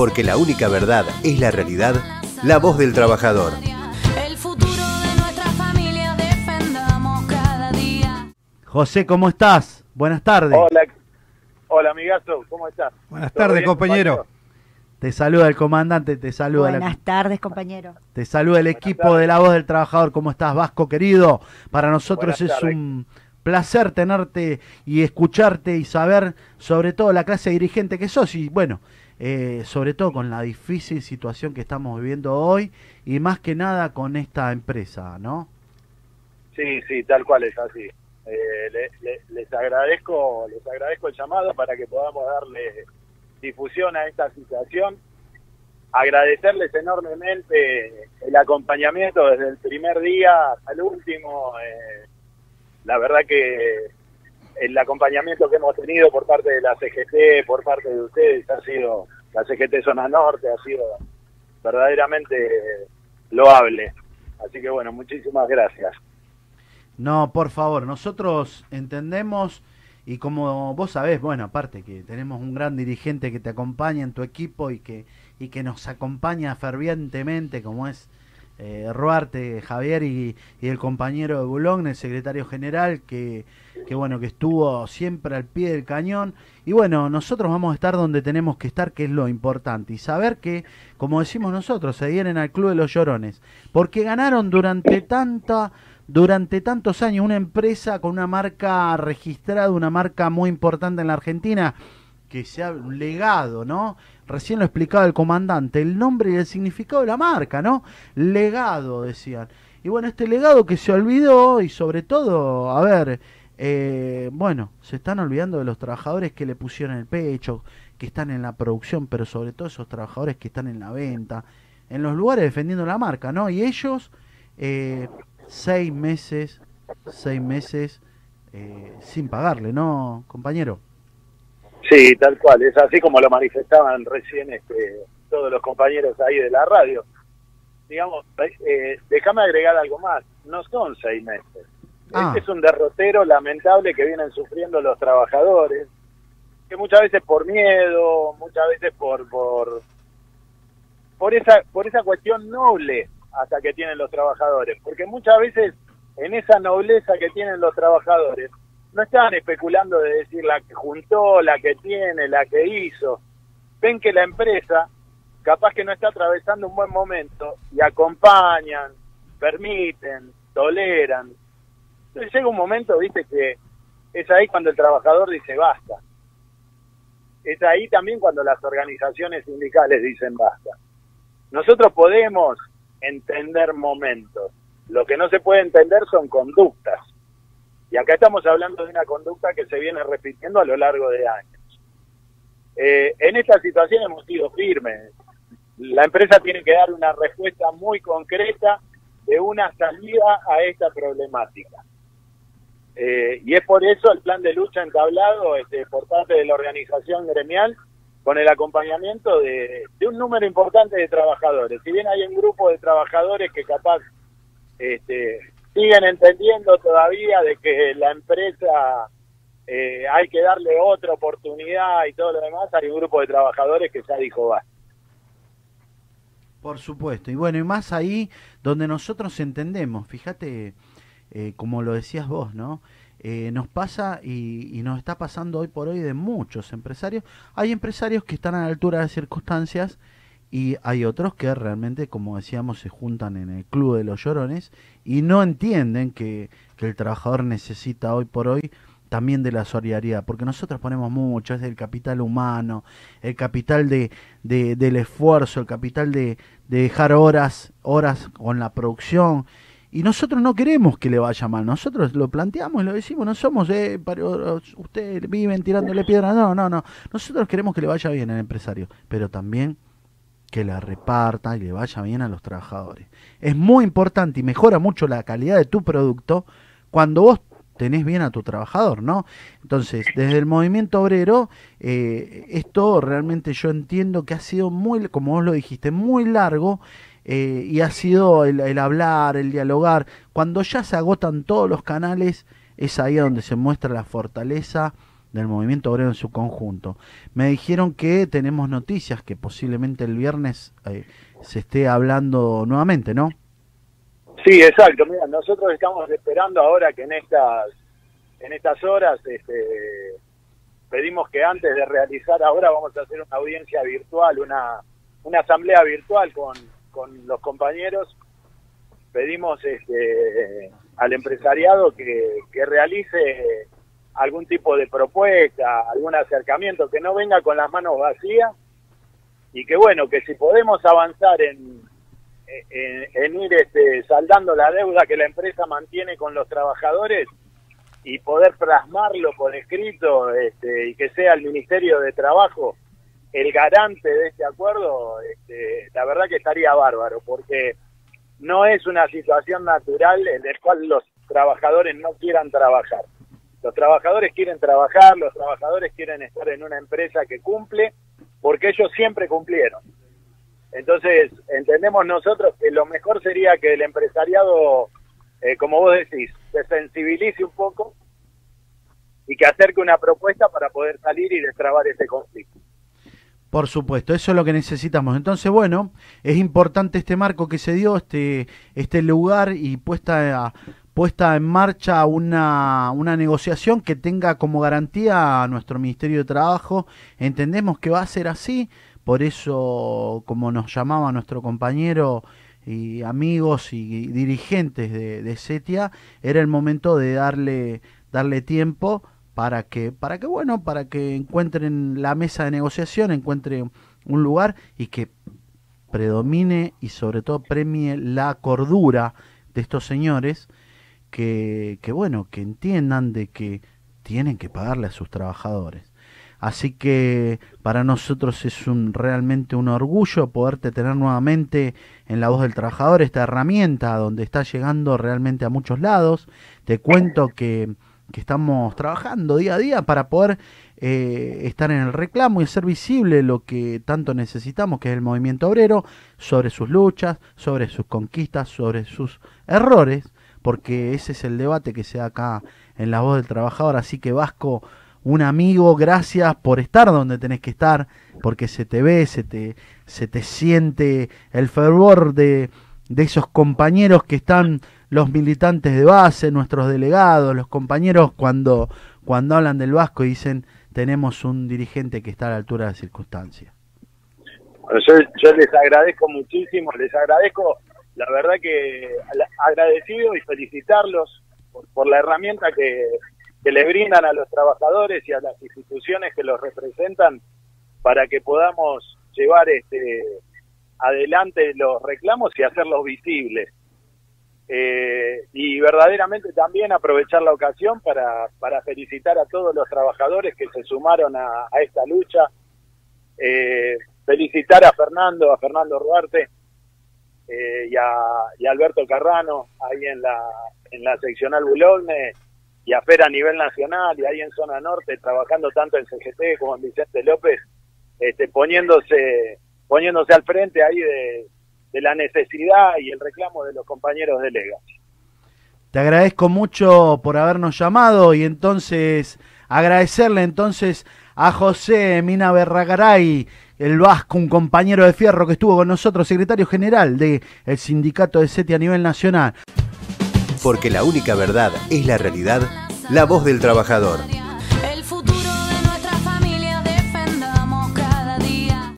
porque la única verdad es la realidad, la voz del trabajador. El futuro de nuestra familia defendamos cada día. José, ¿cómo estás? Buenas tardes. Hola, hola amigazo, ¿cómo estás? Buenas ¿Todo tardes, bien, compañero. Te saluda el comandante, te saluda, la- Buenas tardes, compañero. te saluda el equipo tardes. de la voz del trabajador. ¿Cómo estás, Vasco querido? Para nosotros Buenas es tardes. un placer tenerte y escucharte y saber sobre todo la clase dirigente que sos y bueno, eh, sobre todo con la difícil situación que estamos viviendo hoy y más que nada con esta empresa, ¿no? Sí, sí, tal cual es así. Eh, le- le- les agradezco, les agradezco el llamado para que podamos darle difusión a esta situación. Agradecerles enormemente el acompañamiento desde el primer día al último. eh, la verdad que el acompañamiento que hemos tenido por parte de la CGT, por parte de ustedes, ha sido, la CGT Zona Norte, ha sido verdaderamente loable. Así que bueno, muchísimas gracias. No, por favor, nosotros entendemos y como vos sabés, bueno, aparte que tenemos un gran dirigente que te acompaña en tu equipo y que y que nos acompaña fervientemente, como es eh, Ruarte, Javier y, el compañero de Boulogne, el secretario general, que, bueno, que estuvo siempre al pie del cañón. Y bueno, nosotros vamos a estar donde tenemos que estar, que es lo importante. Y saber que, como decimos nosotros, se vienen al Club de los Llorones. Porque ganaron durante tanta durante tantos años una empresa con una marca registrada, una marca muy importante en la Argentina, que se ha legado, ¿no? Recién lo explicaba el comandante, el nombre y el significado de la marca, ¿no? Legado, decían. Y bueno, este legado que se olvidó y sobre todo, a ver, eh, bueno, se están olvidando de los trabajadores que le pusieron el pecho, que están en la producción, pero sobre todo esos trabajadores que están en la venta, en los lugares defendiendo la marca, ¿no? Y ellos, eh, seis meses, seis meses eh, sin pagarle, ¿no, compañero? Sí, tal cual, es así como lo manifestaban recién este, todos los compañeros ahí de la radio. Digamos, eh, déjame agregar algo más, no son seis meses. Ah. Este es un derrotero lamentable que vienen sufriendo los trabajadores, que muchas veces por miedo, muchas veces por por por esa por esa cuestión noble hasta que tienen los trabajadores, porque muchas veces en esa nobleza que tienen los trabajadores no están especulando de decir la que juntó, la que tiene, la que hizo. Ven que la empresa capaz que no está atravesando un buen momento y acompañan, permiten, toleran. Entonces llega un momento, viste, que es ahí cuando el trabajador dice basta. Es ahí también cuando las organizaciones sindicales dicen basta. Nosotros podemos entender momentos. Lo que no se puede entender son conductas. Y acá estamos hablando de una conducta que se viene repitiendo a lo largo de años. Eh, en esta situación hemos sido firmes. La empresa tiene que dar una respuesta muy concreta de una salida a esta problemática. Eh, y es por eso el plan de lucha entablado este, por parte de la organización gremial con el acompañamiento de, de un número importante de trabajadores. Si bien hay un grupo de trabajadores que capaz este, siguen entendiendo todavía de que la empresa eh, hay que darle otra oportunidad y todo lo demás, hay un grupo de trabajadores que ya dijo va. Por supuesto, y bueno, y más ahí donde nosotros entendemos, fíjate, eh, como lo decías vos, ¿no? Eh, nos pasa y, y nos está pasando hoy por hoy de muchos empresarios. Hay empresarios que están a la altura de las circunstancias y hay otros que realmente, como decíamos, se juntan en el club de los llorones y no entienden que, que el trabajador necesita hoy por hoy también de la solidaridad, porque nosotros ponemos mucho, es del capital humano, el capital de, de- del esfuerzo, el capital de, de dejar horas, horas con la producción, y nosotros no queremos que le vaya mal, nosotros lo planteamos lo decimos, no somos, eh, paro- ustedes viven tirándole piedra, no, no, no, nosotros queremos que le vaya bien al empresario, pero también que la reparta y le vaya bien a los trabajadores. Es muy importante y mejora mucho la calidad de tu producto cuando vos tenés bien a tu trabajador, ¿no? Entonces, desde el movimiento obrero, eh, esto realmente yo entiendo que ha sido muy, como vos lo dijiste, muy largo eh, y ha sido el, el hablar, el dialogar. Cuando ya se agotan todos los canales, es ahí donde se muestra la fortaleza del movimiento obrero en su conjunto. Me dijeron que tenemos noticias que posiblemente el viernes eh, se esté hablando nuevamente, ¿no? Sí, exacto. Mira, nosotros estamos esperando ahora que en estas en estas horas este, pedimos que antes de realizar ahora vamos a hacer una audiencia virtual, una una asamblea virtual con, con los compañeros. Pedimos este, al empresariado que, que realice algún tipo de propuesta, algún acercamiento, que no venga con las manos vacías y que bueno, que si podemos avanzar en, en, en ir este, saldando la deuda que la empresa mantiene con los trabajadores y poder plasmarlo por escrito este, y que sea el Ministerio de Trabajo el garante de este acuerdo, este, la verdad que estaría bárbaro, porque no es una situación natural en la cual los trabajadores no quieran trabajar. Los trabajadores quieren trabajar, los trabajadores quieren estar en una empresa que cumple, porque ellos siempre cumplieron. Entonces, entendemos nosotros que lo mejor sería que el empresariado, eh, como vos decís, se sensibilice un poco y que acerque una propuesta para poder salir y destrabar ese conflicto. Por supuesto, eso es lo que necesitamos. Entonces, bueno, es importante este marco que se dio, este, este lugar y puesta, a- puesta en marcha una, una negociación que tenga como garantía a nuestro Ministerio de Trabajo. Entendemos que va a ser así, por eso, como nos llamaba nuestro compañero y amigos y dirigentes de, de CETIA, era el momento de darle, darle tiempo para que, para que, bueno, para que encuentren la mesa de negociación, encuentren un lugar y que predomine y sobre todo premie la cordura de estos señores que, bueno, que entiendan de que tienen que pagarle a sus trabajadores. Así que para nosotros es un realmente un orgullo poderte tener nuevamente en la voz del trabajador esta herramienta donde está llegando realmente a muchos lados. Te cuento que, que estamos trabajando día a día para poder eh, estar en el reclamo y hacer visible lo que tanto necesitamos, que es el movimiento obrero, sobre sus luchas, sobre sus conquistas, sobre sus errores, porque ese es el debate que se da acá en la voz del trabajador. Así que Vasco, un amigo, gracias por estar donde tenés que estar, porque se te ve, se te, se te siente el fervor de, de esos compañeros que están los militantes de base, nuestros delegados, los compañeros cuando, cuando hablan del Vasco y dicen tenemos un dirigente que está a la altura de las circunstancias. Bueno, yo, yo les agradezco muchísimo, les agradezco, la verdad que agradecido y felicitarlos por, la herramienta que, que le brindan a los trabajadores y a las instituciones que los representan para que podamos llevar este adelante los reclamos y hacerlos visibles. Eh, y verdaderamente también aprovechar la ocasión para, para felicitar a todos los trabajadores que se sumaron a, a esta lucha. Eh, felicitar a Fernando, a Fernando Ruarte eh, y, a, y a Alberto Carrano ahí en la, en la seccional y a Fer a nivel nacional y ahí en zona norte trabajando tanto en CGT como en Vicente López, este, poniéndose, poniéndose al frente ahí de, de la necesidad y el reclamo de los compañeros de Lega. Te agradezco mucho por habernos llamado y entonces agradecerle entonces a José Mina Berragaray, el vasco, un compañero de fierro que estuvo con nosotros, secretario general del sindicato de SETI a nivel nacional. Porque la única verdad es la realidad, la voz del trabajador.